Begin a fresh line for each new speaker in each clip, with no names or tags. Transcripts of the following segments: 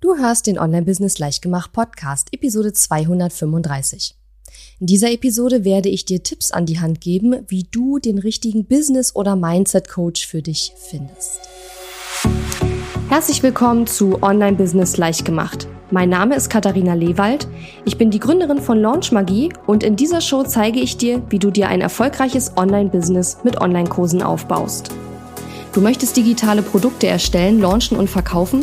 Du hörst den Online-Business Leichtgemacht Podcast, Episode 235. In dieser Episode werde ich dir Tipps an die Hand geben, wie du den richtigen Business- oder Mindset-Coach für dich findest. Herzlich willkommen zu Online-Business Leichtgemacht. Mein Name ist Katharina Lewald. Ich bin die Gründerin von Launch Magie und in dieser Show zeige ich dir, wie du dir ein erfolgreiches Online-Business mit Online-Kursen aufbaust. Du möchtest digitale Produkte erstellen, launchen und verkaufen?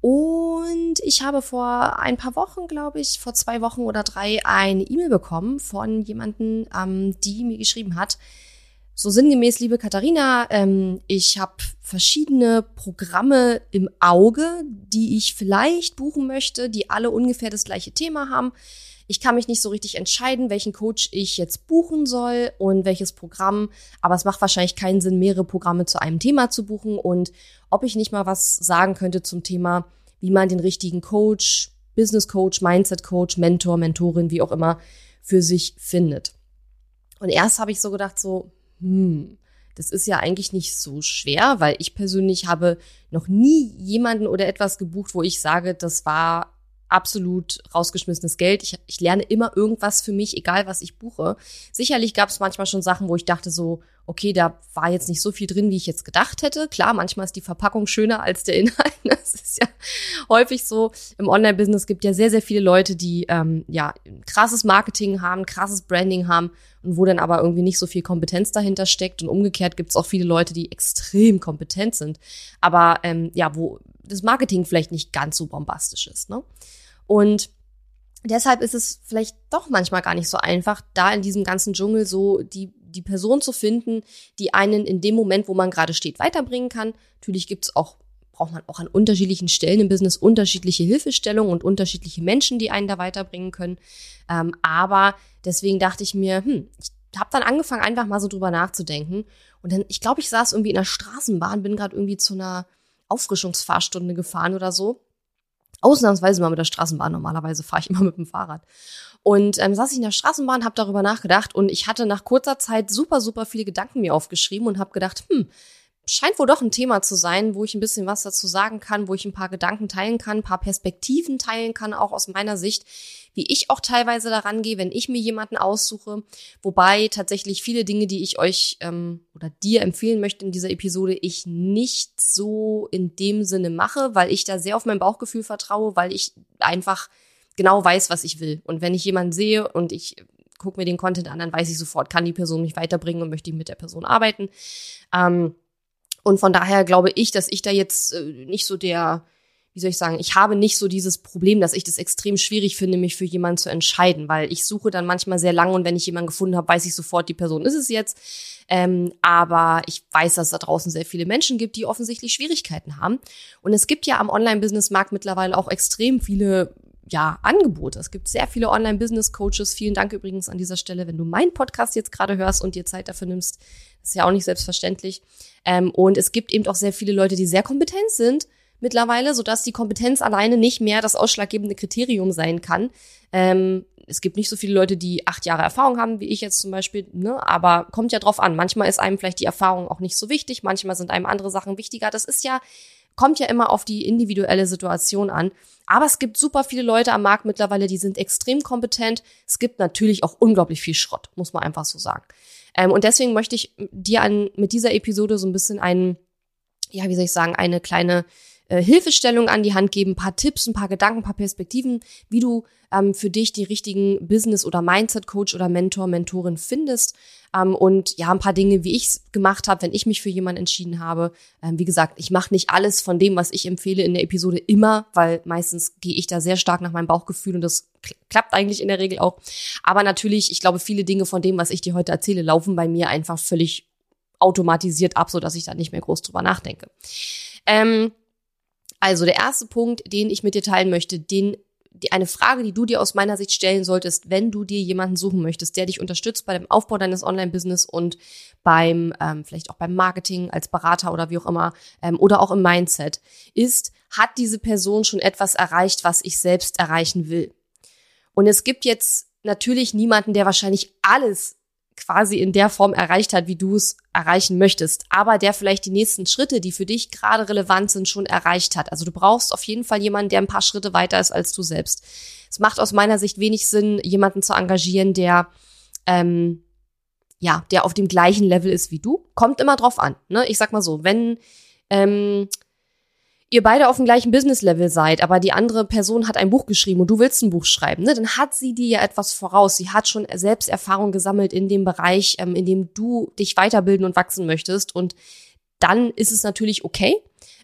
und ich habe vor ein paar Wochen, glaube ich, vor zwei Wochen oder drei, eine E-Mail bekommen von jemanden, ähm, die mir geschrieben hat, so sinngemäß, liebe Katharina, ähm, ich habe verschiedene Programme im Auge, die ich vielleicht buchen möchte, die alle ungefähr das gleiche Thema haben. Ich kann mich nicht so richtig entscheiden, welchen Coach ich jetzt buchen soll und welches Programm. Aber es macht wahrscheinlich keinen Sinn, mehrere Programme zu einem Thema zu buchen und ob ich nicht mal was sagen könnte zum Thema, wie man den richtigen Coach, Business Coach, Mindset Coach, Mentor, Mentorin, wie auch immer, für sich findet. Und erst habe ich so gedacht, so, hm, das ist ja eigentlich nicht so schwer, weil ich persönlich habe noch nie jemanden oder etwas gebucht, wo ich sage, das war absolut rausgeschmissenes Geld. Ich, ich lerne immer irgendwas für mich, egal was ich buche. Sicherlich gab es manchmal schon Sachen, wo ich dachte so, okay, da war jetzt nicht so viel drin, wie ich jetzt gedacht hätte. Klar, manchmal ist die Verpackung schöner als der Inhalt. Das ist ja häufig so. Im Online-Business gibt ja sehr, sehr viele Leute, die ähm, ja krasses Marketing haben, krasses Branding haben und wo dann aber irgendwie nicht so viel Kompetenz dahinter steckt. Und umgekehrt gibt es auch viele Leute, die extrem kompetent sind, aber ähm, ja, wo das Marketing vielleicht nicht ganz so bombastisch ist. Ne? Und deshalb ist es vielleicht doch manchmal gar nicht so einfach, da in diesem ganzen Dschungel so die, die Person zu finden, die einen in dem Moment, wo man gerade steht, weiterbringen kann. Natürlich gibt's auch braucht man auch an unterschiedlichen Stellen im Business unterschiedliche Hilfestellungen und unterschiedliche Menschen, die einen da weiterbringen können. Ähm, aber deswegen dachte ich mir, hm, ich habe dann angefangen, einfach mal so drüber nachzudenken. Und dann, ich glaube, ich saß irgendwie in der Straßenbahn, bin gerade irgendwie zu einer Auffrischungsfahrstunde gefahren oder so ausnahmsweise mal mit der Straßenbahn. Normalerweise fahre ich immer mit dem Fahrrad. Und ähm, saß ich in der Straßenbahn, habe darüber nachgedacht und ich hatte nach kurzer Zeit super, super viele Gedanken mir aufgeschrieben und habe gedacht, hm, scheint wohl doch ein Thema zu sein, wo ich ein bisschen was dazu sagen kann, wo ich ein paar Gedanken teilen kann, ein paar Perspektiven teilen kann, auch aus meiner Sicht, wie ich auch teilweise daran gehe, wenn ich mir jemanden aussuche. Wobei tatsächlich viele Dinge, die ich euch ähm, oder dir empfehlen möchte in dieser Episode, ich nicht so in dem Sinne mache, weil ich da sehr auf mein Bauchgefühl vertraue, weil ich einfach genau weiß, was ich will. Und wenn ich jemanden sehe und ich gucke mir den Content an, dann weiß ich sofort, kann die Person mich weiterbringen und möchte ich mit der Person arbeiten. Ähm, und von daher glaube ich, dass ich da jetzt äh, nicht so der, wie soll ich sagen, ich habe nicht so dieses Problem, dass ich das extrem schwierig finde, mich für jemanden zu entscheiden, weil ich suche dann manchmal sehr lange und wenn ich jemanden gefunden habe, weiß ich sofort, die Person ist es jetzt. Ähm, aber ich weiß, dass es da draußen sehr viele Menschen gibt, die offensichtlich Schwierigkeiten haben. Und es gibt ja am Online-Business-Markt mittlerweile auch extrem viele ja, Angebote. Es gibt sehr viele Online-Business-Coaches. Vielen Dank übrigens an dieser Stelle, wenn du meinen Podcast jetzt gerade hörst und dir Zeit dafür nimmst. Das ist ja auch nicht selbstverständlich. Ähm, und es gibt eben auch sehr viele Leute, die sehr kompetent sind mittlerweile, sodass die Kompetenz alleine nicht mehr das ausschlaggebende Kriterium sein kann. Ähm, es gibt nicht so viele Leute, die acht Jahre Erfahrung haben, wie ich jetzt zum Beispiel, ne? aber kommt ja drauf an. Manchmal ist einem vielleicht die Erfahrung auch nicht so wichtig, manchmal sind einem andere Sachen wichtiger. Das ist ja, kommt ja immer auf die individuelle Situation an. Aber es gibt super viele Leute am Markt mittlerweile, die sind extrem kompetent. Es gibt natürlich auch unglaublich viel Schrott, muss man einfach so sagen. Ähm, und deswegen möchte ich dir an, mit dieser Episode so ein bisschen einen, ja, wie soll ich sagen, eine kleine äh, Hilfestellung an die Hand geben, ein paar Tipps, ein paar Gedanken, ein paar Perspektiven, wie du ähm, für dich die richtigen Business- oder Mindset-Coach oder Mentor, Mentorin findest. Ähm, und ja, ein paar Dinge, wie ich es gemacht habe, wenn ich mich für jemanden entschieden habe. Ähm, wie gesagt, ich mache nicht alles von dem, was ich empfehle in der Episode immer, weil meistens gehe ich da sehr stark nach meinem Bauchgefühl und das klappt eigentlich in der Regel auch. Aber natürlich, ich glaube, viele Dinge von dem, was ich dir heute erzähle, laufen bei mir einfach völlig automatisiert ab, so dass ich da nicht mehr groß drüber nachdenke. Ähm, Also der erste Punkt, den ich mit dir teilen möchte, den die, eine Frage, die du dir aus meiner Sicht stellen solltest, wenn du dir jemanden suchen möchtest, der dich unterstützt bei dem Aufbau deines Online-Business und beim, ähm, vielleicht auch beim Marketing als Berater oder wie auch immer, ähm, oder auch im Mindset, ist, hat diese Person schon etwas erreicht, was ich selbst erreichen will? Und es gibt jetzt natürlich niemanden, der wahrscheinlich alles quasi in der Form erreicht hat, wie du es erreichen möchtest, aber der vielleicht die nächsten Schritte, die für dich gerade relevant sind, schon erreicht hat. Also du brauchst auf jeden Fall jemanden, der ein paar Schritte weiter ist als du selbst. Es macht aus meiner Sicht wenig Sinn, jemanden zu engagieren, der ähm, ja, der auf dem gleichen Level ist wie du. Kommt immer drauf an. Ne? Ich sag mal so, wenn ähm, ihr beide auf dem gleichen Business-Level seid, aber die andere Person hat ein Buch geschrieben und du willst ein Buch schreiben, ne, dann hat sie dir ja etwas voraus. Sie hat schon Selbsterfahrung gesammelt in dem Bereich, ähm, in dem du dich weiterbilden und wachsen möchtest. Und dann ist es natürlich okay.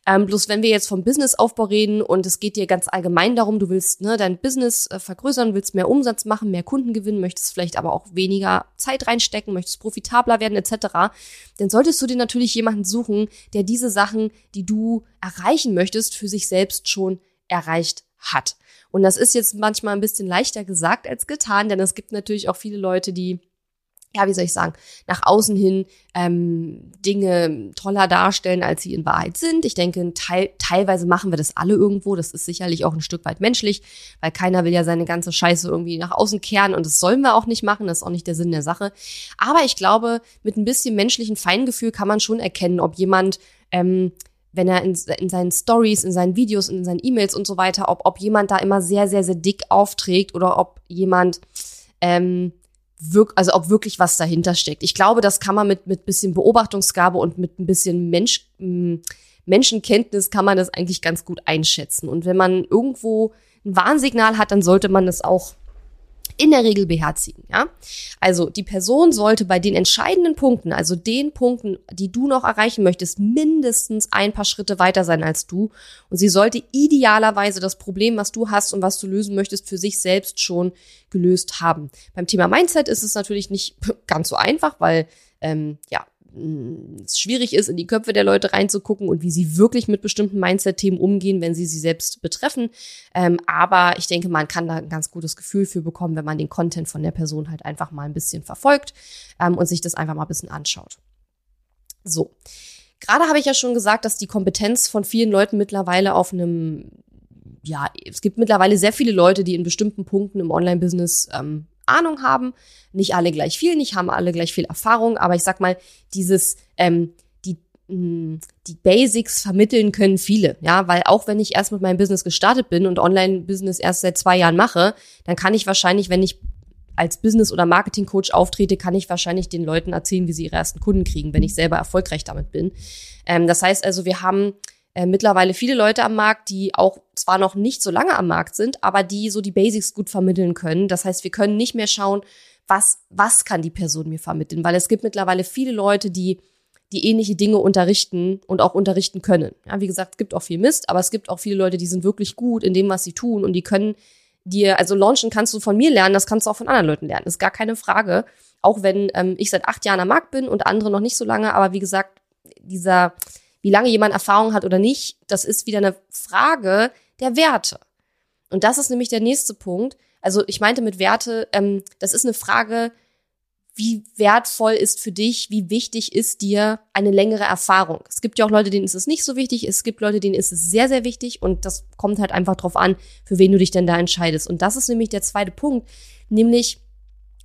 Ähm, bloß wenn wir jetzt vom Businessaufbau reden und es geht dir ganz allgemein darum, du willst ne, dein Business äh, vergrößern, willst mehr Umsatz machen, mehr Kunden gewinnen, möchtest vielleicht aber auch weniger Zeit reinstecken, möchtest profitabler werden etc., dann solltest du dir natürlich jemanden suchen, der diese Sachen, die du erreichen möchtest, für sich selbst schon erreicht hat. Und das ist jetzt manchmal ein bisschen leichter gesagt als getan, denn es gibt natürlich auch viele Leute, die ja, wie soll ich sagen, nach außen hin ähm, Dinge toller darstellen, als sie in Wahrheit sind. Ich denke, teil, teilweise machen wir das alle irgendwo. Das ist sicherlich auch ein Stück weit menschlich, weil keiner will ja seine ganze Scheiße irgendwie nach außen kehren und das sollen wir auch nicht machen. Das ist auch nicht der Sinn der Sache. Aber ich glaube, mit ein bisschen menschlichen Feingefühl kann man schon erkennen, ob jemand ähm, wenn er in, in seinen Stories, in seinen Videos, in seinen E-Mails und so weiter, ob, ob jemand da immer sehr, sehr, sehr dick aufträgt oder ob jemand ähm, wirk also ob wirklich was dahinter steckt. Ich glaube, das kann man mit mit bisschen Beobachtungsgabe und mit ein bisschen Mensch, Menschenkenntnis kann man das eigentlich ganz gut einschätzen. Und wenn man irgendwo ein Warnsignal hat, dann sollte man das auch in der Regel beherzigen, ja. Also die Person sollte bei den entscheidenden Punkten, also den Punkten, die du noch erreichen möchtest, mindestens ein paar Schritte weiter sein als du. Und sie sollte idealerweise das Problem, was du hast und was du lösen möchtest, für sich selbst schon gelöst haben. Beim Thema Mindset ist es natürlich nicht ganz so einfach, weil ähm, ja es schwierig ist, in die Köpfe der Leute reinzugucken und wie sie wirklich mit bestimmten Mindset-Themen umgehen, wenn sie sie selbst betreffen. Ähm, aber ich denke, man kann da ein ganz gutes Gefühl für bekommen, wenn man den Content von der Person halt einfach mal ein bisschen verfolgt ähm, und sich das einfach mal ein bisschen anschaut. So. Gerade habe ich ja schon gesagt, dass die Kompetenz von vielen Leuten mittlerweile auf einem ja, es gibt mittlerweile sehr viele Leute, die in bestimmten Punkten im Online-Business ähm, Ahnung haben. Nicht alle gleich viel, nicht haben alle gleich viel Erfahrung, aber ich sag mal, dieses, ähm, die, mh, mm, die Basics vermitteln können viele, ja, weil auch wenn ich erst mit meinem Business gestartet bin und Online-Business erst seit zwei Jahren mache, dann kann ich wahrscheinlich, wenn ich als Business- oder Marketing-Coach auftrete, kann ich wahrscheinlich den Leuten erzählen, wie sie ihre ersten Kunden kriegen, wenn ich selber erfolgreich damit bin. Ähm, das heißt also, wir haben äh, mittlerweile viele Leute am Markt, die auch zwar noch nicht so lange am Markt sind, aber die so die Basics gut vermitteln können. Das heißt, wir können nicht mehr schauen, was, was kann die Person mir vermitteln, weil es gibt mittlerweile viele Leute, die die ähnliche Dinge unterrichten und auch unterrichten können. Ja, wie gesagt, es gibt auch viel Mist, aber es gibt auch viele Leute, die sind wirklich gut in dem, was sie tun und die können dir, also launchen kannst du von mir lernen, das kannst du auch von anderen Leuten lernen, ist gar keine Frage. Auch wenn ähm, ich seit acht Jahren am Markt bin und andere noch nicht so lange, aber wie gesagt, dieser, wie lange jemand Erfahrung hat oder nicht, das ist wieder eine Frage der Werte. Und das ist nämlich der nächste Punkt. Also ich meinte mit Werte, ähm, das ist eine Frage, wie wertvoll ist für dich, wie wichtig ist dir eine längere Erfahrung. Es gibt ja auch Leute, denen ist es nicht so wichtig, es gibt Leute, denen ist es sehr, sehr wichtig und das kommt halt einfach drauf an, für wen du dich denn da entscheidest. Und das ist nämlich der zweite Punkt, nämlich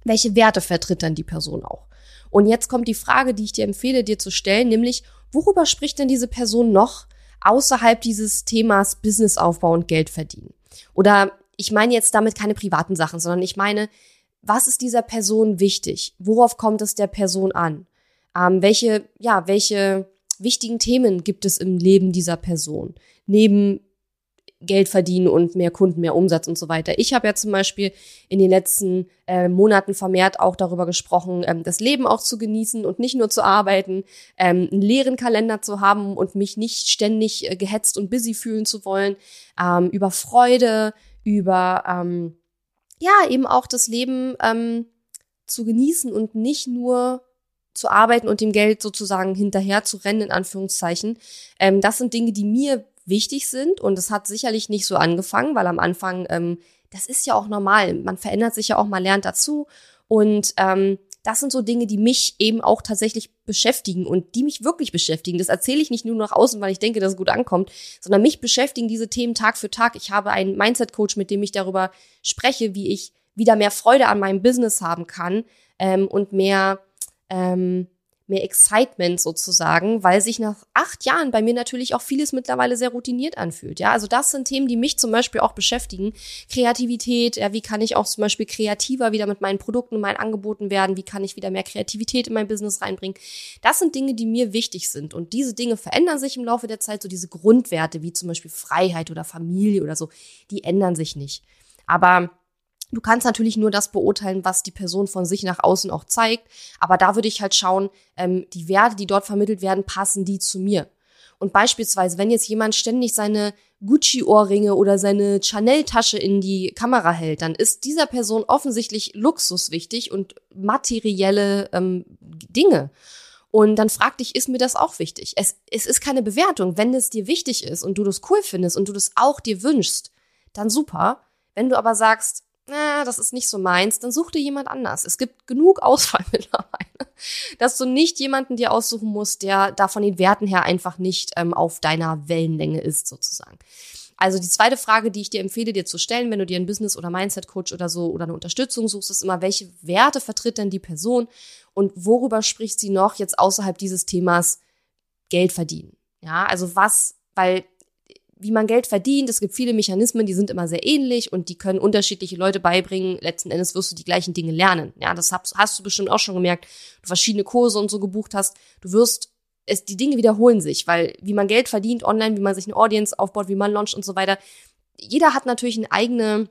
welche Werte vertritt dann die Person auch. Und jetzt kommt die Frage, die ich dir empfehle, dir zu stellen, nämlich worüber spricht denn diese Person noch außerhalb dieses Themas Businessaufbau und Geld verdienen? Oder ich meine jetzt damit keine privaten Sachen, sondern ich meine, was ist dieser Person wichtig? Worauf kommt es der Person an? Ähm, welche, ja, welche wichtigen Themen gibt es im Leben dieser Person? Neben Geld verdienen und mehr Kunden, mehr Umsatz und so weiter. Ich habe ja zum Beispiel in den letzten äh, Monaten vermehrt auch darüber gesprochen, ähm, das Leben auch zu genießen und nicht nur zu arbeiten, ähm, einen leeren Kalender zu haben und mich nicht ständig äh, gehetzt und busy fühlen zu wollen, ähm, über Freude, über ähm, ja eben auch das Leben ähm, zu genießen und nicht nur zu arbeiten und dem Geld sozusagen hinterher zu rennen, in Anführungszeichen. Ähm, das sind Dinge, die mir wichtig sind und es hat sicherlich nicht so angefangen, weil am Anfang, ähm, das ist ja auch normal, man verändert sich ja auch, man lernt dazu und ähm, das sind so Dinge, die mich eben auch tatsächlich beschäftigen und die mich wirklich beschäftigen. Das erzähle ich nicht nur nach außen, weil ich denke, dass es gut ankommt, sondern mich beschäftigen diese Themen Tag für Tag. Ich habe einen Mindset-Coach, mit dem ich darüber spreche, wie ich wieder mehr Freude an meinem Business haben kann ähm, und mehr ähm, mehr Excitement sozusagen, weil sich nach acht Jahren bei mir natürlich auch vieles mittlerweile sehr routiniert anfühlt. Ja, also das sind Themen, die mich zum Beispiel auch beschäftigen. Kreativität, ja, wie kann ich auch zum Beispiel kreativer wieder mit meinen Produkten und meinen Angeboten werden? Wie kann ich wieder mehr Kreativität in mein Business reinbringen? Das sind Dinge, die mir wichtig sind. Und diese Dinge verändern sich im Laufe der Zeit. So diese Grundwerte, wie zum Beispiel Freiheit oder Familie oder so, die ändern sich nicht. Aber Du kannst natürlich nur das beurteilen, was die Person von sich nach außen auch zeigt. Aber da würde ich halt schauen, ähm, die Werte, die dort vermittelt werden, passen die zu mir. Und beispielsweise, wenn jetzt jemand ständig seine Gucci-Ohrringe oder seine Chanel-Tasche in die Kamera hält, dann ist dieser Person offensichtlich Luxus wichtig und materielle ähm, Dinge. Und dann frag dich, ist mir das auch wichtig? Es, es ist keine Bewertung. Wenn es dir wichtig ist und du das cool findest und du das auch dir wünschst, dann super. Wenn du aber sagst, na, das ist nicht so meins, dann such dir jemand anders. Es gibt genug Auswahl mittlerweile, dass du nicht jemanden dir aussuchen musst, der da von den Werten her einfach nicht ähm, auf deiner Wellenlänge ist, sozusagen. Also die zweite Frage, die ich dir empfehle, dir zu stellen, wenn du dir einen Business- oder Mindset-Coach oder so oder eine Unterstützung suchst, ist immer, welche Werte vertritt denn die Person und worüber spricht sie noch jetzt außerhalb dieses Themas Geld verdienen? Ja, also was, weil wie man Geld verdient. Es gibt viele Mechanismen, die sind immer sehr ähnlich und die können unterschiedliche Leute beibringen. Letzten Endes wirst du die gleichen Dinge lernen. Ja, das hast, hast du bestimmt auch schon gemerkt. Du verschiedene Kurse und so gebucht hast. Du wirst es, die Dinge wiederholen sich, weil wie man Geld verdient online, wie man sich eine Audience aufbaut, wie man launcht und so weiter. Jeder hat natürlich eine eigene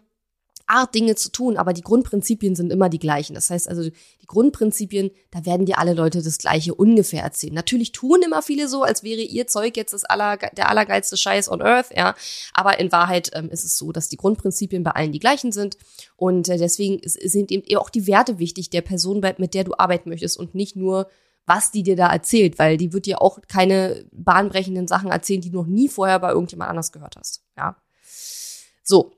Art, Dinge zu tun, aber die Grundprinzipien sind immer die gleichen. Das heißt also, die Grundprinzipien, da werden dir alle Leute das Gleiche ungefähr erzählen. Natürlich tun immer viele so, als wäre ihr Zeug jetzt das aller, der allergeilste Scheiß on Earth, ja. Aber in Wahrheit ähm, ist es so, dass die Grundprinzipien bei allen die gleichen sind. Und äh, deswegen sind eben auch die Werte wichtig der Person, mit der du arbeiten möchtest und nicht nur was die dir da erzählt, weil die wird dir auch keine bahnbrechenden Sachen erzählen, die du noch nie vorher bei irgendjemand anders gehört hast. Ja. So,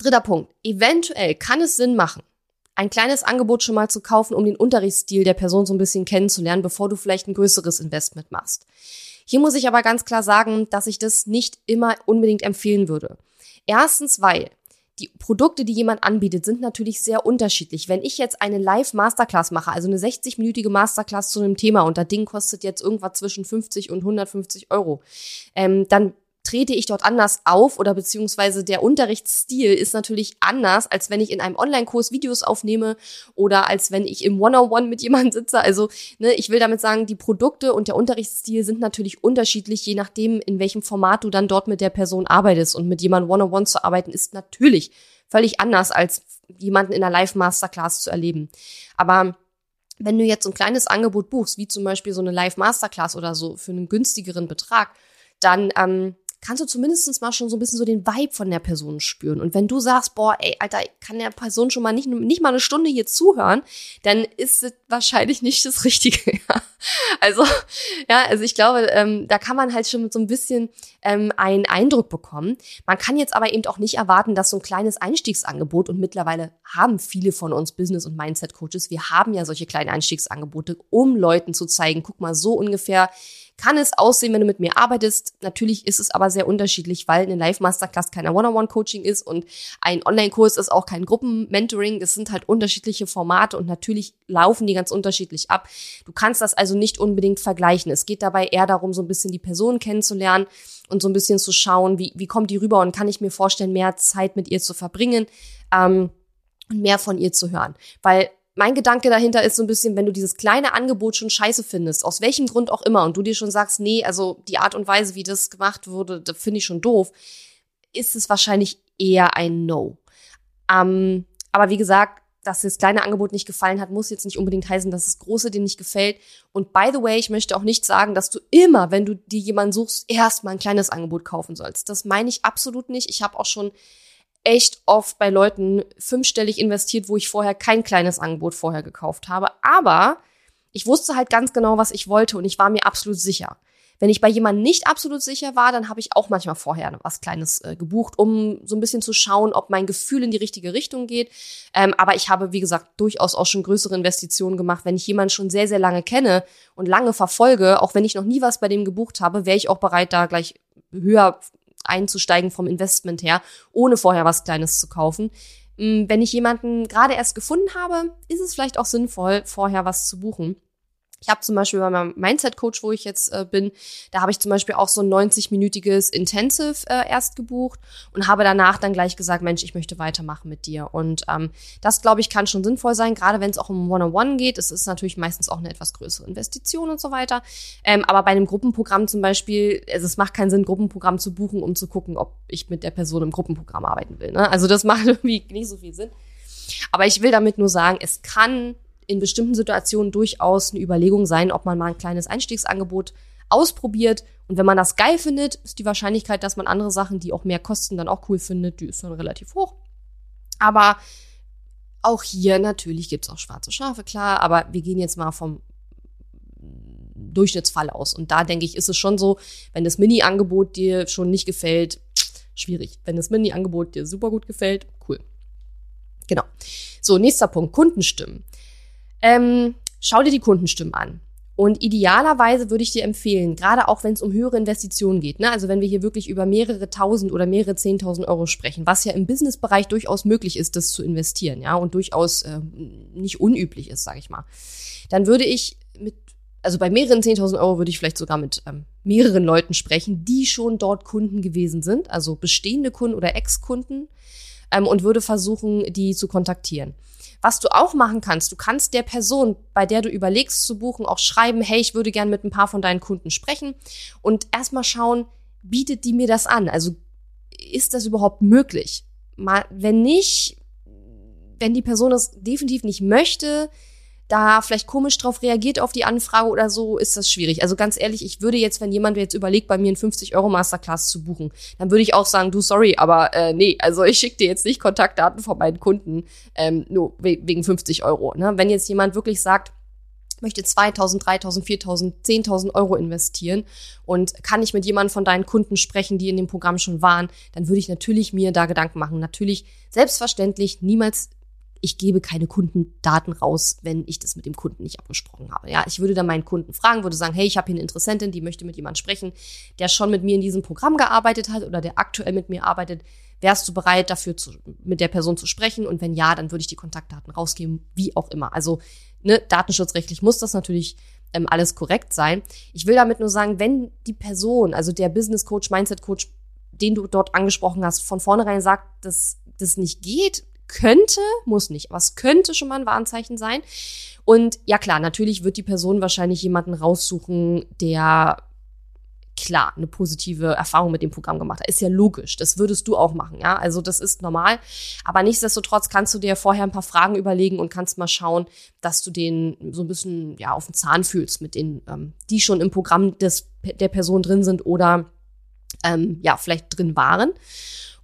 Dritter Punkt. Eventuell kann es Sinn machen, ein kleines Angebot schon mal zu kaufen, um den Unterrichtsstil der Person so ein bisschen kennenzulernen, bevor du vielleicht ein größeres Investment machst. Hier muss ich aber ganz klar sagen, dass ich das nicht immer unbedingt empfehlen würde. Erstens, weil die Produkte, die jemand anbietet, sind natürlich sehr unterschiedlich. Wenn ich jetzt eine Live-Masterclass mache, also eine 60-minütige Masterclass zu einem Thema und das Ding kostet jetzt irgendwas zwischen 50 und 150 Euro, ähm, dann trete ich dort anders auf oder beziehungsweise der Unterrichtsstil ist natürlich anders, als wenn ich in einem Online-Kurs Videos aufnehme oder als wenn ich im One-on-One mit jemandem sitze. Also ne, ich will damit sagen, die Produkte und der Unterrichtsstil sind natürlich unterschiedlich, je nachdem, in welchem Format du dann dort mit der Person arbeitest. Und mit jemandem One-on-One zu arbeiten, ist natürlich völlig anders, als jemanden in einer Live-Masterclass zu erleben. Aber wenn du jetzt so ein kleines Angebot buchst, wie zum Beispiel so eine Live-Masterclass oder so für einen günstigeren Betrag, dann ähm, kannst du zumindest mal schon so ein bisschen so den Vibe von der Person spüren. Und wenn du sagst, boah, ey, Alter, ich kann der Person schon mal nicht, nicht mal eine Stunde hier zuhören, dann ist es wahrscheinlich nicht das Richtige. also, ja, also ich glaube, ähm, da kann man halt schon mit so ein bisschen ähm, einen Eindruck bekommen. Man kann jetzt aber eben auch nicht erwarten, dass so ein kleines Einstiegsangebot, und mittlerweile haben viele von uns Business- und Mindset-Coaches, wir haben ja solche kleinen Einstiegsangebote, um Leuten zu zeigen, guck mal, so ungefähr kann es aussehen, wenn du mit mir arbeitest. Natürlich ist es aber sehr unterschiedlich, weil eine Live-Masterclass kein One-on-One-Coaching ist und ein Online-Kurs ist auch kein Gruppen-Mentoring. Das sind halt unterschiedliche Formate und natürlich laufen die ganz unterschiedlich ab. Du kannst das also nicht unbedingt vergleichen. Es geht dabei eher darum, so ein bisschen die Person kennenzulernen und so ein bisschen zu schauen, wie, wie kommt die rüber und kann ich mir vorstellen, mehr Zeit mit ihr zu verbringen. Ähm, und mehr von ihr zu hören. Weil mein Gedanke dahinter ist so ein bisschen, wenn du dieses kleine Angebot schon scheiße findest, aus welchem Grund auch immer, und du dir schon sagst, nee, also die Art und Weise, wie das gemacht wurde, da finde ich schon doof, ist es wahrscheinlich eher ein No. Ähm, aber wie gesagt, dass das kleine Angebot nicht gefallen hat, muss jetzt nicht unbedingt heißen, dass das große dir nicht gefällt. Und by the way, ich möchte auch nicht sagen, dass du immer, wenn du dir jemanden suchst, erstmal ein kleines Angebot kaufen sollst. Das meine ich absolut nicht. Ich habe auch schon echt oft bei Leuten fünfstellig investiert, wo ich vorher kein kleines Angebot vorher gekauft habe. Aber ich wusste halt ganz genau, was ich wollte und ich war mir absolut sicher. Wenn ich bei jemandem nicht absolut sicher war, dann habe ich auch manchmal vorher was Kleines äh, gebucht, um so ein bisschen zu schauen, ob mein Gefühl in die richtige Richtung geht. Ähm, aber ich habe, wie gesagt, durchaus auch schon größere Investitionen gemacht. Wenn ich jemanden schon sehr, sehr lange kenne und lange verfolge, auch wenn ich noch nie was bei dem gebucht habe, wäre ich auch bereit, da gleich höher einzusteigen vom Investment her, ohne vorher was Kleines zu kaufen. Mm, wenn ich jemanden gerade erst gefunden habe, ist es vielleicht auch sinnvoll, vorher was zu buchen. Ich habe zum Beispiel bei meinem Mindset-Coach, wo ich jetzt äh, bin, da habe ich zum Beispiel auch so ein 90-minütiges Intensive äh, erst gebucht und habe danach dann gleich gesagt, Mensch, ich möchte weitermachen mit dir. Und ähm, das, glaube ich, kann schon sinnvoll sein, gerade wenn es auch um One-on-One geht. Es ist natürlich meistens auch eine etwas größere Investition und so weiter. Ähm, aber bei einem Gruppenprogramm zum Beispiel, also es macht keinen Sinn, Gruppenprogramm zu buchen, um zu gucken, ob ich mit der Person im Gruppenprogramm arbeiten will. Ne? Also das macht irgendwie nicht so viel Sinn. Aber ich will damit nur sagen, es kann in bestimmten Situationen durchaus eine Überlegung sein, ob man mal ein kleines Einstiegsangebot ausprobiert. Und wenn man das geil findet, ist die Wahrscheinlichkeit, dass man andere Sachen, die auch mehr kosten, dann auch cool findet, die ist dann relativ hoch. Aber auch hier natürlich gibt es auch schwarze Schafe, klar, aber wir gehen jetzt mal vom Durchschnittsfall aus. Und da denke ich, ist es schon so, wenn das Mini-Angebot dir schon nicht gefällt, schwierig. Wenn das Mini-Angebot dir super gut gefällt, cool. Genau. So, nächster Punkt, Kundenstimmen. Ähm, schau dir die Kundenstimmen an. Und idealerweise würde ich dir empfehlen, gerade auch wenn es um höhere Investitionen geht, ne? also wenn wir hier wirklich über mehrere tausend oder mehrere zehntausend Euro sprechen, was ja im Businessbereich durchaus möglich ist, das zu investieren, ja, und durchaus äh, nicht unüblich ist, sage ich mal, dann würde ich mit, also bei mehreren zehntausend Euro würde ich vielleicht sogar mit ähm, mehreren Leuten sprechen, die schon dort Kunden gewesen sind, also bestehende Kunden oder Ex-Kunden, ähm, und würde versuchen, die zu kontaktieren. Was du auch machen kannst, du kannst der Person, bei der du überlegst zu buchen, auch schreiben, hey, ich würde gerne mit ein paar von deinen Kunden sprechen und erstmal schauen, bietet die mir das an? Also ist das überhaupt möglich? Mal, wenn nicht, wenn die Person das definitiv nicht möchte, da vielleicht komisch drauf reagiert auf die Anfrage oder so, ist das schwierig. Also ganz ehrlich, ich würde jetzt, wenn jemand jetzt überlegt, bei mir einen 50 Euro Masterclass zu buchen, dann würde ich auch sagen, du sorry, aber äh, nee, also ich schicke dir jetzt nicht Kontaktdaten von meinen Kunden ähm, nur wegen 50 Euro. Ne? Wenn jetzt jemand wirklich sagt, möchte 2000, 3000, 4000, 10.000 Euro investieren und kann ich mit jemandem von deinen Kunden sprechen, die in dem Programm schon waren, dann würde ich natürlich mir da Gedanken machen. Natürlich, selbstverständlich, niemals ich gebe keine Kundendaten raus, wenn ich das mit dem Kunden nicht abgesprochen habe. Ja, ich würde dann meinen Kunden fragen, würde sagen, hey, ich habe hier eine Interessentin, die möchte mit jemandem sprechen, der schon mit mir in diesem Programm gearbeitet hat oder der aktuell mit mir arbeitet. Wärst du bereit, dafür zu, mit der Person zu sprechen? Und wenn ja, dann würde ich die Kontaktdaten rausgeben, wie auch immer. Also ne, datenschutzrechtlich muss das natürlich ähm, alles korrekt sein. Ich will damit nur sagen, wenn die Person, also der Business Coach, Mindset Coach, den du dort angesprochen hast, von vornherein sagt, dass das nicht geht, könnte, muss nicht, es könnte schon mal ein Warnzeichen sein. Und ja klar, natürlich wird die Person wahrscheinlich jemanden raussuchen, der klar eine positive Erfahrung mit dem Programm gemacht hat. Ist ja logisch. Das würdest du auch machen, ja. Also das ist normal. Aber nichtsdestotrotz kannst du dir vorher ein paar Fragen überlegen und kannst mal schauen, dass du den so ein bisschen ja auf den Zahn fühlst mit denen, ähm, die schon im Programm des, der Person drin sind oder ähm, ja vielleicht drin waren.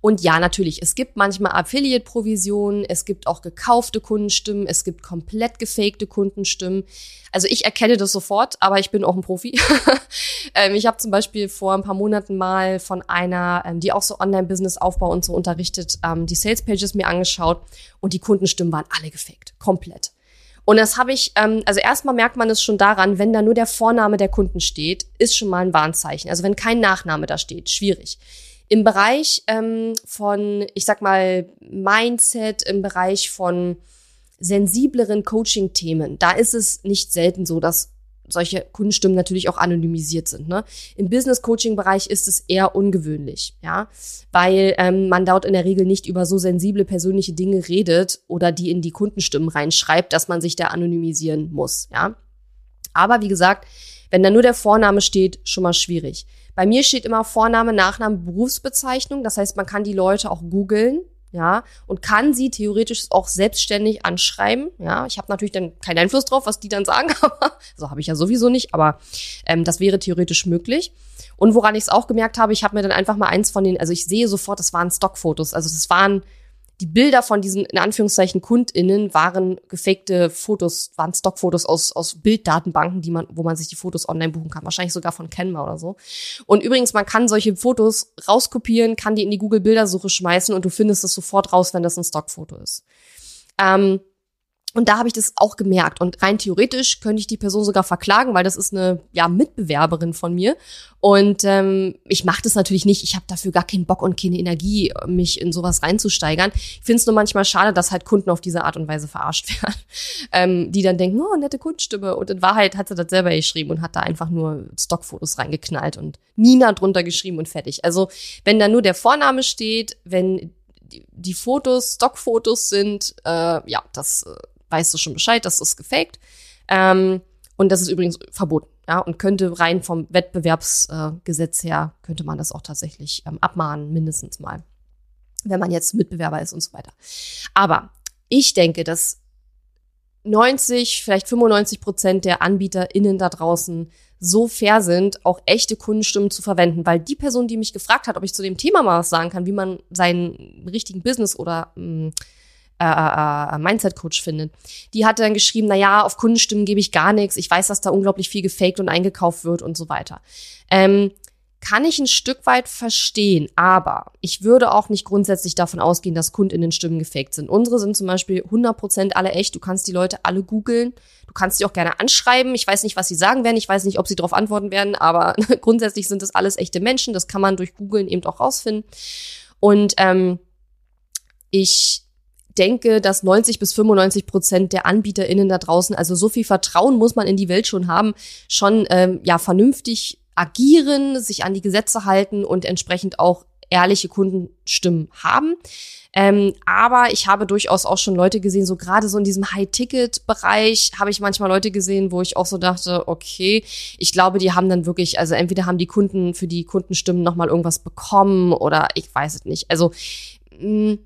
Und ja, natürlich, es gibt manchmal Affiliate-Provisionen, es gibt auch gekaufte Kundenstimmen, es gibt komplett gefakte Kundenstimmen. Also ich erkenne das sofort, aber ich bin auch ein Profi. ähm, ich habe zum Beispiel vor ein paar Monaten mal von einer, ähm, die auch so Online-Business-Aufbau und so unterrichtet, ähm, die Sales-Pages mir angeschaut und die Kundenstimmen waren alle gefaked, komplett. Und das habe ich, also erstmal merkt man es schon daran, wenn da nur der Vorname der Kunden steht, ist schon mal ein Warnzeichen. Also wenn kein Nachname da steht, schwierig. Im Bereich ähm, von, ich sag mal, Mindset, im Bereich von sensibleren Coaching-Themen, da ist es nicht selten so, dass solche Kundenstimmen natürlich auch anonymisiert sind. Ne? Im Business-Coaching-Bereich ist es eher ungewöhnlich, ja, weil ähm, man dort in der Regel nicht über so sensible persönliche Dinge redet oder die in die Kundenstimmen reinschreibt, dass man sich da anonymisieren muss, ja. Aber wie gesagt, wenn da nur der Vorname steht, schon mal schwierig. Bei mir steht immer Vorname, Nachname, Berufsbezeichnung. Das heißt, man kann die Leute auch googeln, ja, und kann sie theoretisch auch selbstständig anschreiben. Ja, ich habe natürlich dann keinen Einfluss drauf, was die dann sagen, aber so habe ich ja sowieso nicht, aber ähm, das wäre theoretisch möglich. Und woran ich es auch gemerkt habe, ich habe mir dann einfach mal eins von den, also ich sehe sofort, das waren Stockfotos. Also das waren die Bilder von diesen, in Anführungszeichen, KundInnen waren gefakte Fotos, waren Stockfotos aus, aus Bilddatenbanken, die man, wo man sich die Fotos online buchen kann. Wahrscheinlich sogar von Canva oder so. Und übrigens, man kann solche Fotos rauskopieren, kann die in die Google-Bildersuche schmeißen und du findest es sofort raus, wenn das ein Stockfoto ist. Ähm, und da habe ich das auch gemerkt. Und rein theoretisch könnte ich die Person sogar verklagen, weil das ist eine ja, Mitbewerberin von mir. Und ähm, ich mache das natürlich nicht. Ich habe dafür gar keinen Bock und keine Energie, mich in sowas reinzusteigern. Ich finde es nur manchmal schade, dass halt Kunden auf diese Art und Weise verarscht werden. ähm, die dann denken, oh, nette Kunststimme. Und in Wahrheit hat sie das selber geschrieben und hat da einfach nur Stockfotos reingeknallt und Nina drunter geschrieben und fertig. Also wenn da nur der Vorname steht, wenn die, die Fotos Stockfotos sind, äh, ja, das äh, weißt du schon Bescheid, das ist gefaked. Ähm, und das ist übrigens verboten, ja, und könnte rein vom Wettbewerbsgesetz äh, her, könnte man das auch tatsächlich ähm, abmahnen, mindestens mal, wenn man jetzt Mitbewerber ist und so weiter. Aber ich denke, dass 90, vielleicht 95 Prozent der AnbieterInnen da draußen so fair sind, auch echte Kundenstimmen zu verwenden, weil die Person, die mich gefragt hat, ob ich zu dem Thema mal was sagen kann, wie man seinen richtigen Business oder mh, mm, äh, äh, äh, Mindset-Coach findet. Die hat dann geschrieben, na ja, auf Kundenstimmen gebe ich gar nichts. Ich weiß, dass da unglaublich viel gefaked und eingekauft wird und so weiter. Ähm, kann ich ein Stück weit verstehen, aber ich würde auch nicht grundsätzlich davon ausgehen, dass KundInnen-Stimmen gefaked sind. Unsere sind zum Beispiel 100% alle echt. Du kannst die Leute alle googeln. Du kannst die auch gerne anschreiben. Ich weiß nicht, was sie sagen werden. Ich weiß nicht, ob sie darauf antworten werden, aber grundsätzlich sind das alles echte Menschen. Das kann man durch Googeln eben auch rausfinden. Und ähm, ich denke, dass 90 bis 95 Prozent der AnbieterInnen da draußen, also so viel Vertrauen muss man in die Welt schon haben, schon ähm, ja vernünftig agieren, sich an die Gesetze halten und entsprechend auch ehrliche Kundenstimmen haben. Ähm, aber ich habe durchaus auch schon Leute gesehen, so gerade so in diesem High-Ticket-Bereich habe ich manchmal Leute gesehen, wo ich auch so dachte, okay, ich glaube, die haben dann wirklich, also entweder haben die Kunden für die Kundenstimmen nochmal irgendwas bekommen oder ich weiß es nicht. Also mh,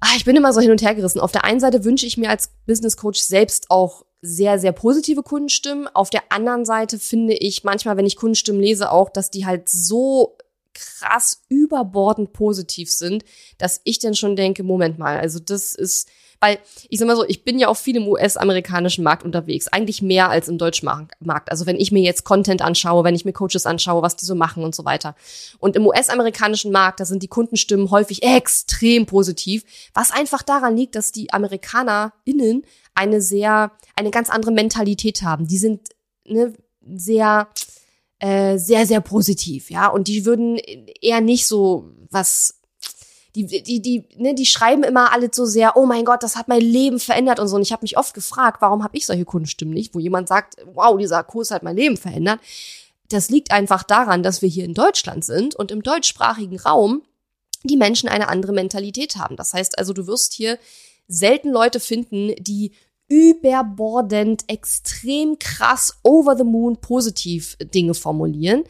ah, ich bin immer so hin und her gerissen. Auf der einen Seite wünsche ich mir als Business Coach selbst auch sehr, sehr positive Kundenstimmen. Auf der anderen Seite finde ich manchmal, wenn ich Kundenstimmen lese, auch, dass die halt so krass überbordend positiv sind, dass ich dann schon denke, Moment mal, also das ist, weil ich sag mal so, ich bin ja auch viel im US-amerikanischen Markt unterwegs, eigentlich mehr als im deutschen Markt. Also wenn ich mir jetzt Content anschaue, wenn ich mir Coaches anschaue, was die so machen und so weiter. Und im US-amerikanischen Markt, da sind die Kundenstimmen häufig extrem positiv, was einfach daran liegt, dass die AmerikanerInnen eine sehr, eine ganz andere Mentalität haben. Die sind ne, sehr, äh, sehr, sehr positiv, ja. Und die würden eher nicht so was die, die, die, ne, die schreiben immer alle so sehr, oh mein Gott, das hat mein Leben verändert und so. Und ich habe mich oft gefragt, warum habe ich solche Kundenstimmen nicht, wo jemand sagt, wow, dieser Kurs hat mein Leben verändert. Das liegt einfach daran, dass wir hier in Deutschland sind und im deutschsprachigen Raum die Menschen eine andere Mentalität haben. Das heißt also, du wirst hier selten Leute finden, die überbordend, extrem krass, over the moon positiv Dinge formulieren.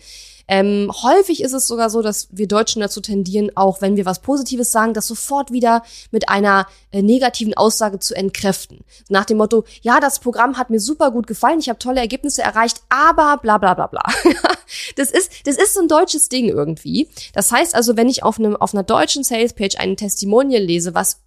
Ähm, häufig ist es sogar so, dass wir Deutschen dazu tendieren, auch wenn wir was Positives sagen, das sofort wieder mit einer äh, negativen Aussage zu entkräften. Nach dem Motto, ja, das Programm hat mir super gut gefallen, ich habe tolle Ergebnisse erreicht, aber bla bla bla bla. das ist, das ist so ein deutsches Ding irgendwie. Das heißt also, wenn ich auf einem, auf einer deutschen Salespage einen Testimonial lese, was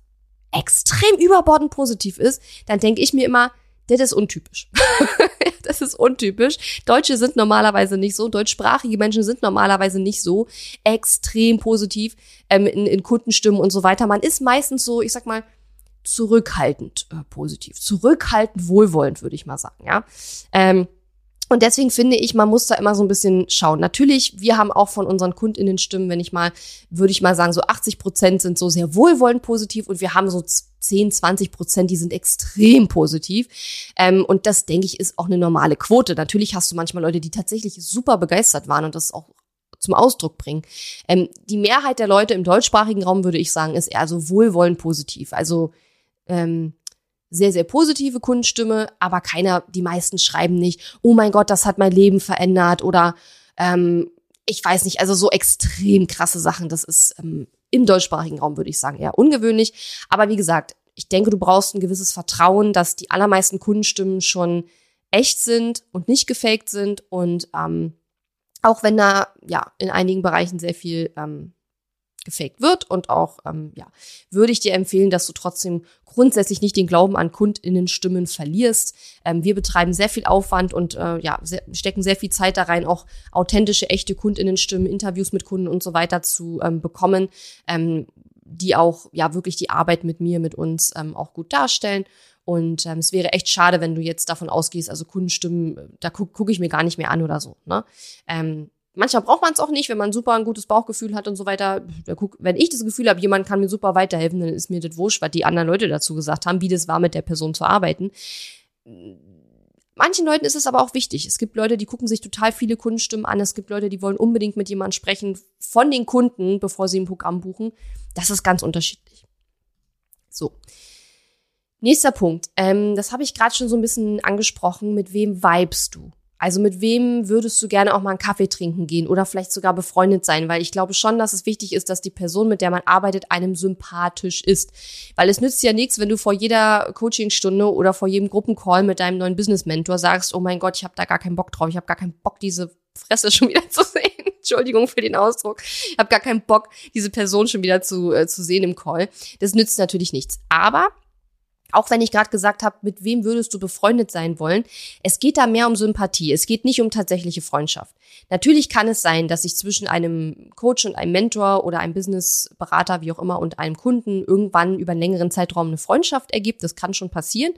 extrem überbordend positiv ist, dann denke ich mir immer, das ist untypisch. das ist untypisch. Deutsche sind normalerweise nicht so, deutschsprachige Menschen sind normalerweise nicht so extrem positiv ähm, in, in Kundenstimmen und so weiter. Man ist meistens so, ich sag mal, zurückhaltend äh, positiv, zurückhaltend wohlwollend, würde ich mal sagen, ja. Ähm, und deswegen finde ich, man muss da immer so ein bisschen schauen. Natürlich, wir haben auch von unseren KundInnen Stimmen, wenn ich mal, würde ich mal sagen, so 80 Prozent sind so sehr wohlwollend positiv und wir haben so 10, 20 Prozent, die sind extrem positiv. Ähm, und das, denke ich, ist auch eine normale Quote. Natürlich hast du manchmal Leute, die tatsächlich super begeistert waren und das auch zum Ausdruck bringen. Ähm, die Mehrheit der Leute im deutschsprachigen Raum, würde ich sagen, ist eher so wohlwollend positiv. Also ähm, sehr, sehr positive Kundenstimme, aber keiner, die meisten schreiben nicht, oh mein Gott, das hat mein Leben verändert oder ähm, ich weiß nicht, also so extrem krasse Sachen, das ist ähm, im deutschsprachigen Raum, würde ich sagen, eher ungewöhnlich. Aber wie gesagt, ich denke, du brauchst ein gewisses Vertrauen, dass die allermeisten Kundenstimmen schon echt sind und nicht gefaked sind und ähm, auch wenn da ja in einigen Bereichen sehr viel ähm, gefaked wird und auch, ähm, ja, würde ich dir empfehlen, dass du trotzdem grundsätzlich nicht den Glauben an KundInnen-Stimmen verlierst. Ähm, wir betreiben sehr viel Aufwand und äh, ja, sehr, stecken sehr viel Zeit da rein, auch authentische, echte KundInnen-Stimmen, Interviews mit Kunden und so weiter zu ähm, bekommen, ähm, die auch ja wirklich die Arbeit mit mir, mit uns ähm, auch gut darstellen. Und ähm, es wäre echt schade, wenn du jetzt davon ausgehst, also Kundenstimmen, da gucke guck ich mir gar nicht mehr an oder so. Ne? Ähm, manchmal braucht man es auch nicht, wenn man super ein gutes Bauchgefühl hat und so weiter. Wenn ich das Gefühl habe, jemand kann mir super weiterhelfen, dann ist mir das wurscht, was die anderen Leute dazu gesagt haben, wie das war, mit der Person zu arbeiten. Manchen Leuten ist es aber auch wichtig. Es gibt Leute, die gucken sich total viele Kundenstimmen an. Es gibt Leute, die wollen unbedingt mit jemandem sprechen von den Kunden, bevor sie ein Programm buchen. Das ist ganz unterschiedlich. So. Nächster Punkt. Ähm, das habe ich gerade schon so ein bisschen angesprochen. Mit wem vibest du? Also mit wem würdest du gerne auch mal einen Kaffee trinken gehen oder vielleicht sogar befreundet sein? Weil ich glaube schon, dass es wichtig ist, dass die Person, mit der man arbeitet, einem sympathisch ist. Weil es nützt ja nichts, wenn du vor jeder Coachingstunde oder vor jedem Gruppencall mit deinem neuen Business-Mentor sagst, oh mein Gott, ich habe da gar keinen Bock drauf, ich habe gar keinen Bock, diese Fresse schon wieder zu sehen. Entschuldigung für den Ausdruck. Ich habe gar keinen Bock, diese Person schon wieder zu, äh, zu sehen im Call. Das nützt natürlich nichts. Aber auch wenn ich gerade gesagt habe, mit wem würdest du befreundet sein wollen, es geht da mehr um Sympathie. Es geht nicht um tatsächliche Freundschaft. Natürlich kann es sein, dass sich zwischen einem Coach und einem Mentor oder einem Businessberater, wie auch immer, und einem Kunden irgendwann über einen längeren Zeitraum eine Freundschaft ergibt. Das kann schon passieren.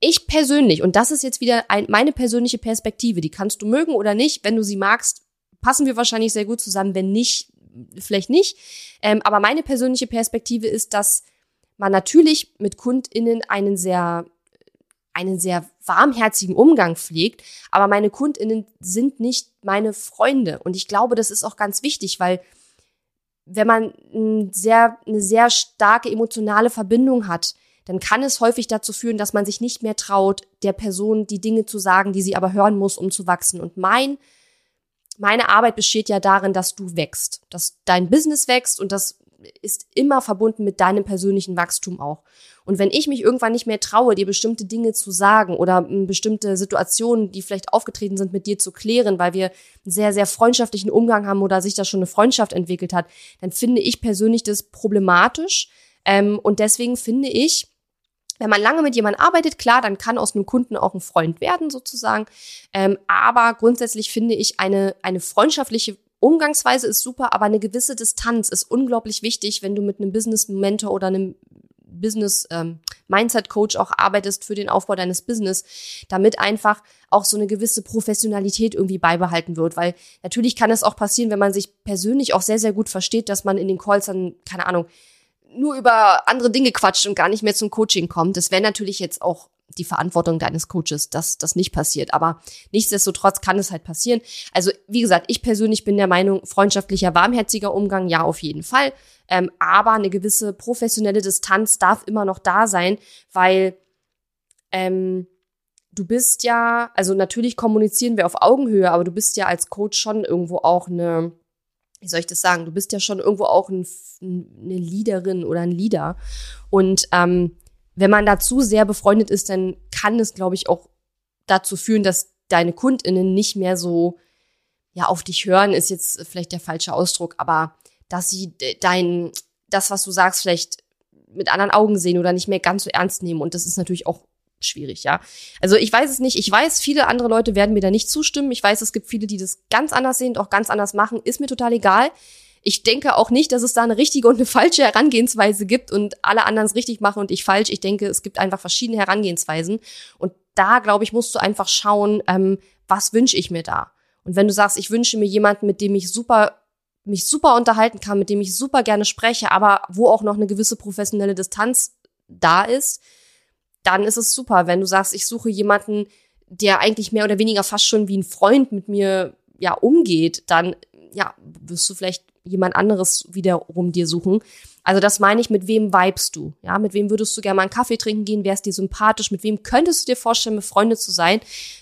Ich persönlich, und das ist jetzt wieder ein, meine persönliche Perspektive, die kannst du mögen oder nicht. Wenn du sie magst, passen wir wahrscheinlich sehr gut zusammen. Wenn nicht, vielleicht nicht. Ähm, aber meine persönliche Perspektive ist, dass man natürlich mit KundInnen einen sehr einen sehr warmherzigen Umgang pflegt, aber meine KundInnen sind nicht meine Freunde. Und ich glaube, das ist auch ganz wichtig, weil wenn man ein sehr, eine sehr starke emotionale Verbindung hat, dann kann es häufig dazu führen, dass man sich nicht mehr traut, der Person die Dinge zu sagen, die sie aber hören muss, um zu wachsen. Und mein, meine Arbeit besteht ja darin, dass du wächst, dass dein Business wächst und das ist immer verbunden mit deinem persönlichen Wachstum auch. Und wenn ich mich irgendwann nicht mehr traue, dir bestimmte Dinge zu sagen oder bestimmte Situationen, die vielleicht aufgetreten sind, mit dir zu klären, weil wir einen sehr, sehr freundschaftlichen Umgang haben oder sich da schon eine Freundschaft entwickelt hat, dann finde ich persönlich das problematisch. Ähm, und deswegen finde ich, wenn man lange mit jemandem arbeitet, klar, dann kann aus einem Kunden auch ein Freund werden, sozusagen. Ähm, aber grundsätzlich finde ich eine, eine freundschaftliche Umgangsweise ist super, aber eine gewisse Distanz ist unglaublich wichtig, wenn du mit einem Business Mentor oder einem Business ähm, Mindset Coach auch arbeitest für den Aufbau deines Business, damit einfach auch so eine gewisse Professionalität irgendwie beibehalten wird, weil natürlich kann es auch passieren, wenn man sich persönlich auch sehr sehr gut versteht, dass man in den Calls dann keine Ahnung nur über andere Dinge quatscht und gar nicht mehr zum Coaching kommt. Das wäre natürlich jetzt auch die Verantwortung deines Coaches, dass das nicht passiert. Aber nichtsdestotrotz kann es halt passieren. Also wie gesagt, ich persönlich bin der Meinung, freundschaftlicher, warmherziger Umgang, ja, auf jeden Fall. Ähm, aber eine gewisse professionelle Distanz darf immer noch da sein, weil ähm, du bist ja, also natürlich kommunizieren wir auf Augenhöhe, aber du bist ja als Coach schon irgendwo auch eine, wie soll ich das sagen, du bist ja schon irgendwo auch ein, eine Leaderin oder ein Leader. Und ähm, wenn man dazu sehr befreundet ist, dann kann es, glaube ich, auch dazu führen, dass deine KundInnen nicht mehr so, ja, auf dich hören, ist jetzt vielleicht der falsche Ausdruck, aber dass sie dein, das, was du sagst, vielleicht mit anderen Augen sehen oder nicht mehr ganz so ernst nehmen. Und das ist natürlich auch schwierig, ja. Also ich weiß es nicht. Ich weiß, viele andere Leute werden mir da nicht zustimmen. Ich weiß, es gibt viele, die das ganz anders sehen und auch ganz anders machen. Ist mir total egal. Ich denke auch nicht, dass es da eine richtige und eine falsche Herangehensweise gibt und alle anderen es richtig machen und ich falsch. Ich denke, es gibt einfach verschiedene Herangehensweisen. Und da, glaube ich, musst du einfach schauen, ähm, was wünsche ich mir da? Und wenn du sagst, ich wünsche mir jemanden, mit dem ich super mich super unterhalten kann, mit dem ich super gerne spreche, aber wo auch noch eine gewisse professionelle Distanz da ist, dann ist es super. Wenn du sagst, ich suche jemanden, der eigentlich mehr oder weniger fast schon wie ein Freund mit mir ja umgeht, dann ja, wirst du vielleicht jemand anderes wiederum dir suchen. Also das meine ich, mit wem vibest du? Ja, mit wem würdest du gerne mal einen Kaffee trinken gehen? Wer ist dir sympathisch? Mit wem könntest du dir vorstellen, befreundet zu sein?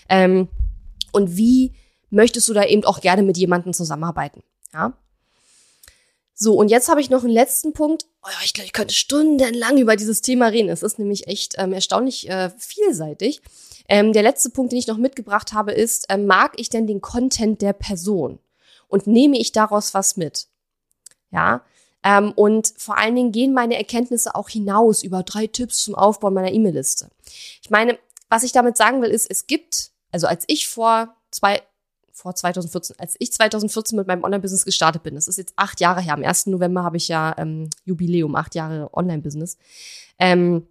Ähm, und wie möchtest du da eben auch gerne mit jemandem zusammenarbeiten? Ja. So, und jetzt habe ich noch einen letzten Punkt. Oh ich glaube, ich könnte stundenlang über dieses Thema reden. Es ist nämlich echt ähm, erstaunlich äh, vielseitig. Ähm, der letzte Punkt, den ich noch mitgebracht habe, ist, ähm, mag ich denn den Content der Person? Und nehme ich daraus was mit? Ja, Ähm, und vor allen Dingen gehen meine Erkenntnisse auch hinaus über drei Tipps zum Aufbau meiner E-Mail-Liste. Ich meine, was ich damit sagen will, ist, es gibt, also als ich vor zwei, vor 2014, als ich 2014 mit meinem Online-Business gestartet bin, das ist jetzt acht Jahre her, am 1. November habe ich ja ähm, Jubiläum, acht Jahre Online-Business. Ähm,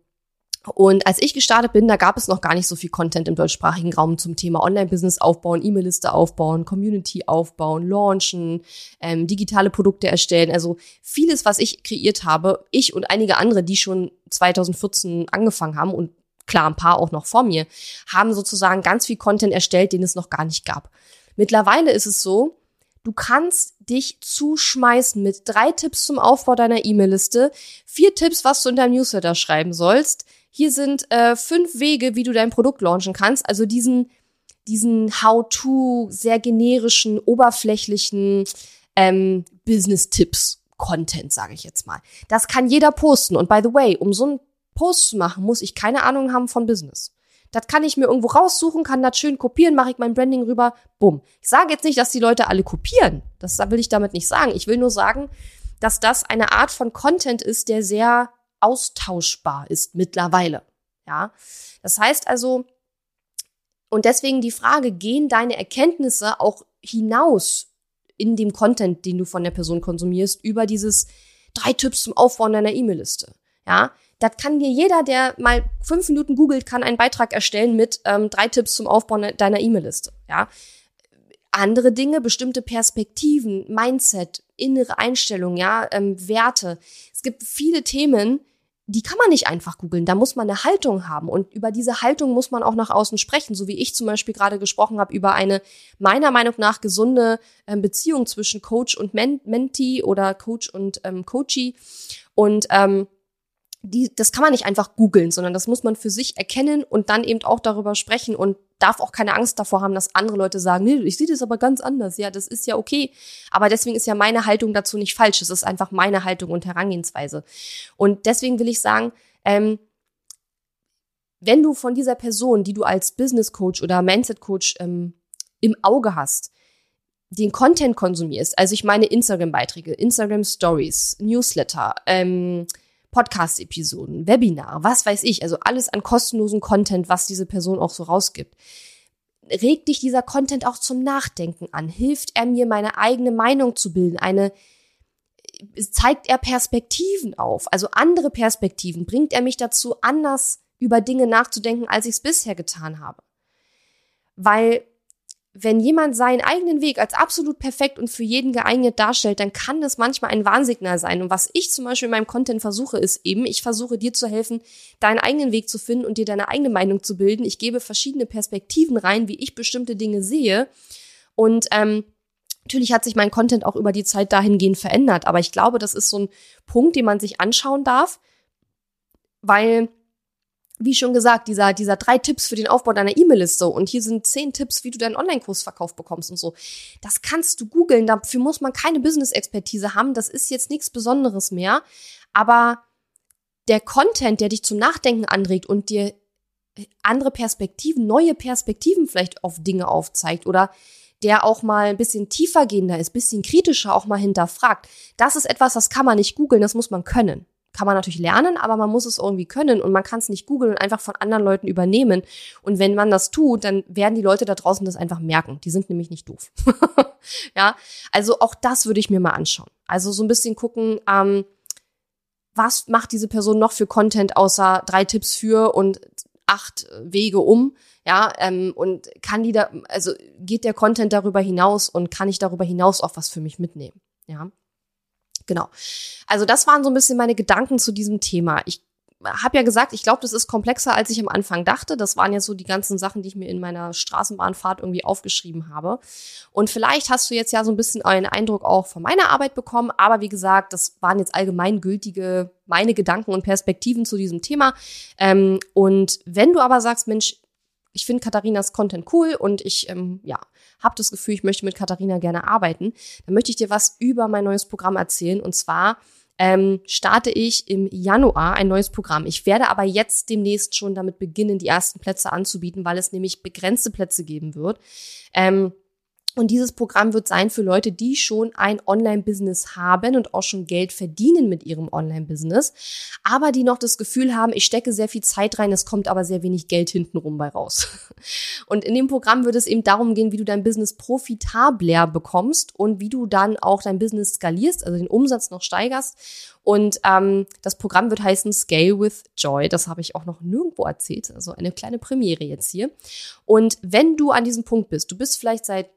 und als ich gestartet bin, da gab es noch gar nicht so viel Content im deutschsprachigen Raum zum Thema Online-Business aufbauen, E-Mail-Liste aufbauen, Community aufbauen, launchen, ähm, digitale Produkte erstellen. Also vieles, was ich kreiert habe, ich und einige andere, die schon 2014 angefangen haben und klar ein paar auch noch vor mir, haben sozusagen ganz viel Content erstellt, den es noch gar nicht gab. Mittlerweile ist es so, Du kannst dich zuschmeißen mit drei Tipps zum Aufbau deiner E-Mail-Liste, vier Tipps, was du in deinem Newsletter schreiben sollst, hier sind äh, fünf Wege, wie du dein Produkt launchen kannst. Also diesen, diesen How-to, sehr generischen, oberflächlichen ähm, Business-Tipps-Content, sage ich jetzt mal. Das kann jeder posten. Und by the way, um so einen Post zu machen, muss ich keine Ahnung haben von Business. Das kann ich mir irgendwo raussuchen, kann das schön kopieren, mache ich mein Branding rüber, bumm. Ich sage jetzt nicht, dass die Leute alle kopieren. Das will ich damit nicht sagen. Ich will nur sagen, dass das eine Art von Content ist, der sehr austauschbar ist mittlerweile. Ja, das heißt also, und deswegen die Frage, gehen deine Erkenntnisse auch hinaus in dem Content, den du von der Person konsumierst, über dieses drei Tipps zum Aufbauen deiner E-Mail-Liste? Ja, das kann dir jeder, der mal fünf Minuten googelt, kann einen Beitrag erstellen mit ähm, drei Tipps zum Aufbauen deiner E-Mail-Liste. Ja, andere Dinge, bestimmte Perspektiven, Mindset, innere Einstellung, ja, ähm, Werte. Es gibt viele Themen, die kann man nicht einfach googeln. Da muss man eine Haltung haben. Und über diese Haltung muss man auch nach außen sprechen. So wie ich zum Beispiel gerade gesprochen habe über eine meiner Meinung nach gesunde ähm, Beziehung zwischen Coach und Men Mentee oder Coach und ähm, Coachee. Und ähm, die, das kann man nicht einfach googeln, sondern das muss man für sich erkennen und dann eben auch darüber sprechen und darf auch keine Angst davor haben, dass andere Leute sagen, nee, ich sehe das aber ganz anders. Ja, das ist ja okay. Aber deswegen ist ja meine Haltung dazu nicht falsch. Es ist einfach meine Haltung und Herangehensweise. Und deswegen will ich sagen, ähm, wenn du von dieser Person, die du als Business Coach oder Mindset Coach ähm, im Auge hast, den Content konsumierst, also ich meine Instagram-Beiträge, Instagram Stories, Newsletter, ähm, Podcast-Episoden, Webinar, was weiß ich, also alles an kostenlosen Content, was diese Person auch so rausgibt. Regt dich dieser Content auch zum Nachdenken an? Hilft er mir, meine eigene Meinung zu bilden? Eine, zeigt er Perspektiven auf? Also andere Perspektiven? Bringt er mich dazu, anders über Dinge nachzudenken, als ich es bisher getan habe? Weil wenn jemand seinen eigenen Weg als absolut perfekt und für jeden geeignet darstellt, dann kann das manchmal ein Warnsignal sein. Und was ich zum Beispiel in meinem Content versuche, ist eben, ich versuche dir zu helfen, deinen eigenen Weg zu finden und dir deine eigene Meinung zu bilden. Ich gebe verschiedene Perspektiven rein, wie ich bestimmte Dinge sehe. Und ähm, Natürlich hat sich mein Content auch über die Zeit dahingehend verändert, aber ich glaube, das ist so ein Punkt, den man sich anschauen darf, weil wie schon gesagt, dieser, dieser drei Tipps für den Aufbau deiner E-Mail-Liste und hier sind zehn Tipps, wie du deinen Online-Kurs verkauft bekommst und so. Das kannst du googeln, dafür muss man keine Business-Expertise haben, das ist jetzt nichts Besonderes mehr, aber der Content, der dich zum Nachdenken anregt und dir andere Perspektiven, neue Perspektiven vielleicht auf Dinge aufzeigt oder der auch mal ein bisschen tiefer gehender ist, bisschen kritischer auch mal hinterfragt. Das ist etwas, das kann man nicht googeln, das muss man können kann man natürlich lernen, aber man muss es irgendwie können und man kann es nicht googeln und einfach von anderen Leuten übernehmen. Und wenn man das tut, dann werden die Leute da draußen das einfach merken. Die sind nämlich nicht doof. ja, also auch das würde ich mir mal anschauen. Also so ein bisschen gucken, ähm, was macht diese Person noch für Content außer drei Tipps für und acht Wege um, ja, ähm, und kann die da, also geht der Content darüber hinaus und kann ich darüber hinaus auch was für mich mitnehmen, ja. Genau. Also das waren so ein bisschen meine Gedanken zu diesem Thema. Ich habe ja gesagt, ich glaube, das ist komplexer, als ich am Anfang dachte. Das waren jetzt so die ganzen Sachen, die ich mir in meiner Straßenbahnfahrt irgendwie aufgeschrieben habe. Und vielleicht hast du jetzt ja so ein bisschen einen Eindruck auch von meiner Arbeit bekommen. Aber wie gesagt, das waren jetzt allgemeingültige meine Gedanken und Perspektiven zu diesem Thema. Ähm, und wenn du aber sagst, Mensch, ich finde Katharinas Content cool und ich ähm, ja, habe das Gefühl, ich möchte mit Katharina gerne arbeiten, dann möchte ich dir was über mein neues Programm erzählen. Und zwar ähm, starte ich im Januar ein neues Programm. Ich werde aber jetzt demnächst schon damit beginnen, die ersten Plätze anzubieten, weil es nämlich begrenzte Plätze geben wird. Ähm, Und dieses Programm wird sein für Leute, die schon ein Online-Business haben und auch schon Geld verdienen mit ihrem Online-Business, aber die noch das Gefühl haben, ich stecke sehr viel Zeit rein, es kommt aber sehr wenig Geld hintenrum bei raus. Und in dem Programm wird es eben darum gehen, wie du dein Business profitabler bekommst und wie du dann auch dein Business skalierst, also den Umsatz noch steigerst. Und ähm, das Programm wird heißen Scale with Joy. Das habe ich auch noch nirgendwo erzählt. Also eine kleine Premiere jetzt hier. Und wenn du an diesem Punkt bist, du bist vielleicht seit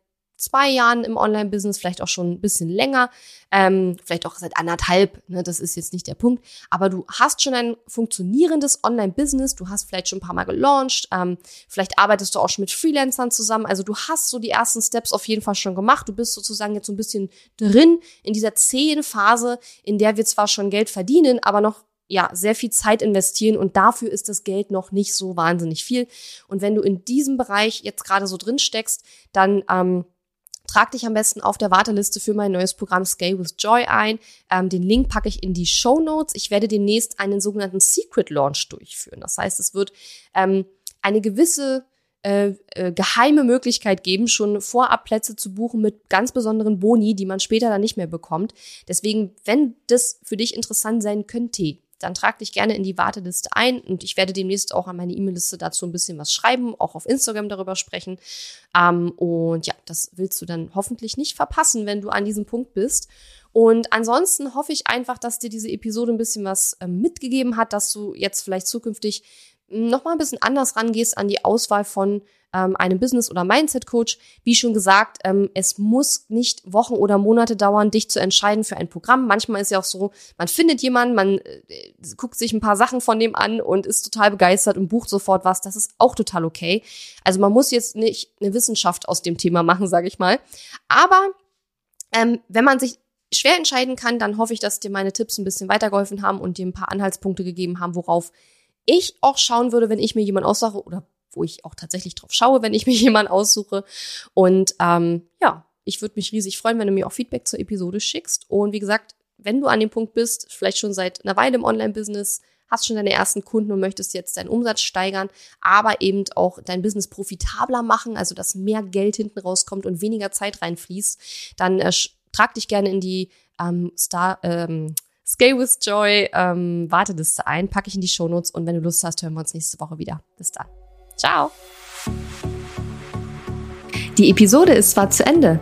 zwei Jahren im Online-Business, vielleicht auch schon ein bisschen länger, ähm, vielleicht auch seit anderthalb, ne, das ist jetzt nicht der Punkt, aber du hast schon ein funktionierendes Online-Business, du hast vielleicht schon ein paar Mal gelauncht, ähm, vielleicht arbeitest du auch schon mit Freelancern zusammen, also du hast so die ersten Steps auf jeden Fall schon gemacht, du bist sozusagen jetzt so ein bisschen drin in dieser zähen Phase, in der wir zwar schon Geld verdienen, aber noch ja, sehr viel Zeit investieren und dafür ist das Geld noch nicht so wahnsinnig viel. Und wenn du in diesem Bereich jetzt gerade so drin steckst, dann ähm, Trag dich am besten auf der Warteliste für mein neues Programm Scale with Joy ein. Ähm, den Link packe ich in die Show Notes. Ich werde demnächst einen sogenannten Secret Launch durchführen. Das heißt, es wird ähm, eine gewisse äh, äh, geheime Möglichkeit geben, schon vorab Plätze zu buchen mit ganz besonderen Boni, die man später dann nicht mehr bekommt. Deswegen, wenn das für dich interessant sein könnte, dann trag dich gerne in die Warteliste ein und ich werde demnächst auch an meine E-Mail-Liste dazu ein bisschen was schreiben, auch auf Instagram darüber sprechen. Ähm, und ja, das willst du dann hoffentlich nicht verpassen, wenn du an diesem Punkt bist. Und ansonsten hoffe ich einfach, dass dir diese Episode ein bisschen was äh, mitgegeben hat, dass du jetzt vielleicht zukünftig noch mal ein bisschen anders rangehst an die Auswahl von ähm, einem Business- oder Mindset-Coach. Wie schon gesagt, ähm, es muss nicht Wochen oder Monate dauern, dich zu entscheiden für ein Programm. Manchmal ist ja auch so, man findet jemanden, man äh, guckt sich ein paar Sachen von dem an und ist total begeistert und bucht sofort was. Das ist auch total okay. Also man muss jetzt nicht eine Wissenschaft aus dem Thema machen, sage ich mal. Aber ähm, wenn man sich schwer entscheiden kann, dann hoffe ich, dass dir meine Tipps ein bisschen weitergeholfen haben und dir ein paar Anhaltspunkte gegeben haben, worauf ich auch schauen würde, wenn ich mir jemanden aussuche oder wo ich auch tatsächlich drauf schaue, wenn ich mir jemanden aussuche. Und ähm, ja, ich würde mich riesig freuen, wenn du mir auch Feedback zur Episode schickst. Und wie gesagt, wenn du an dem Punkt bist, vielleicht schon seit einer Weile im Online-Business, hast schon deine ersten Kunden und möchtest jetzt deinen Umsatz steigern, aber eben auch dein Business profitabler machen, also dass mehr Geld hinten rauskommt und weniger Zeit reinfließt, dann äh, trag dich gerne in die ähm, Star, ähm, Scale with Joy ähm, Warteliste ein, packe ich in die Shownotes und wenn du Lust hast, hören wir uns nächste Woche wieder. Bis dann. Ciao. Die Episode ist zwar zu Ende,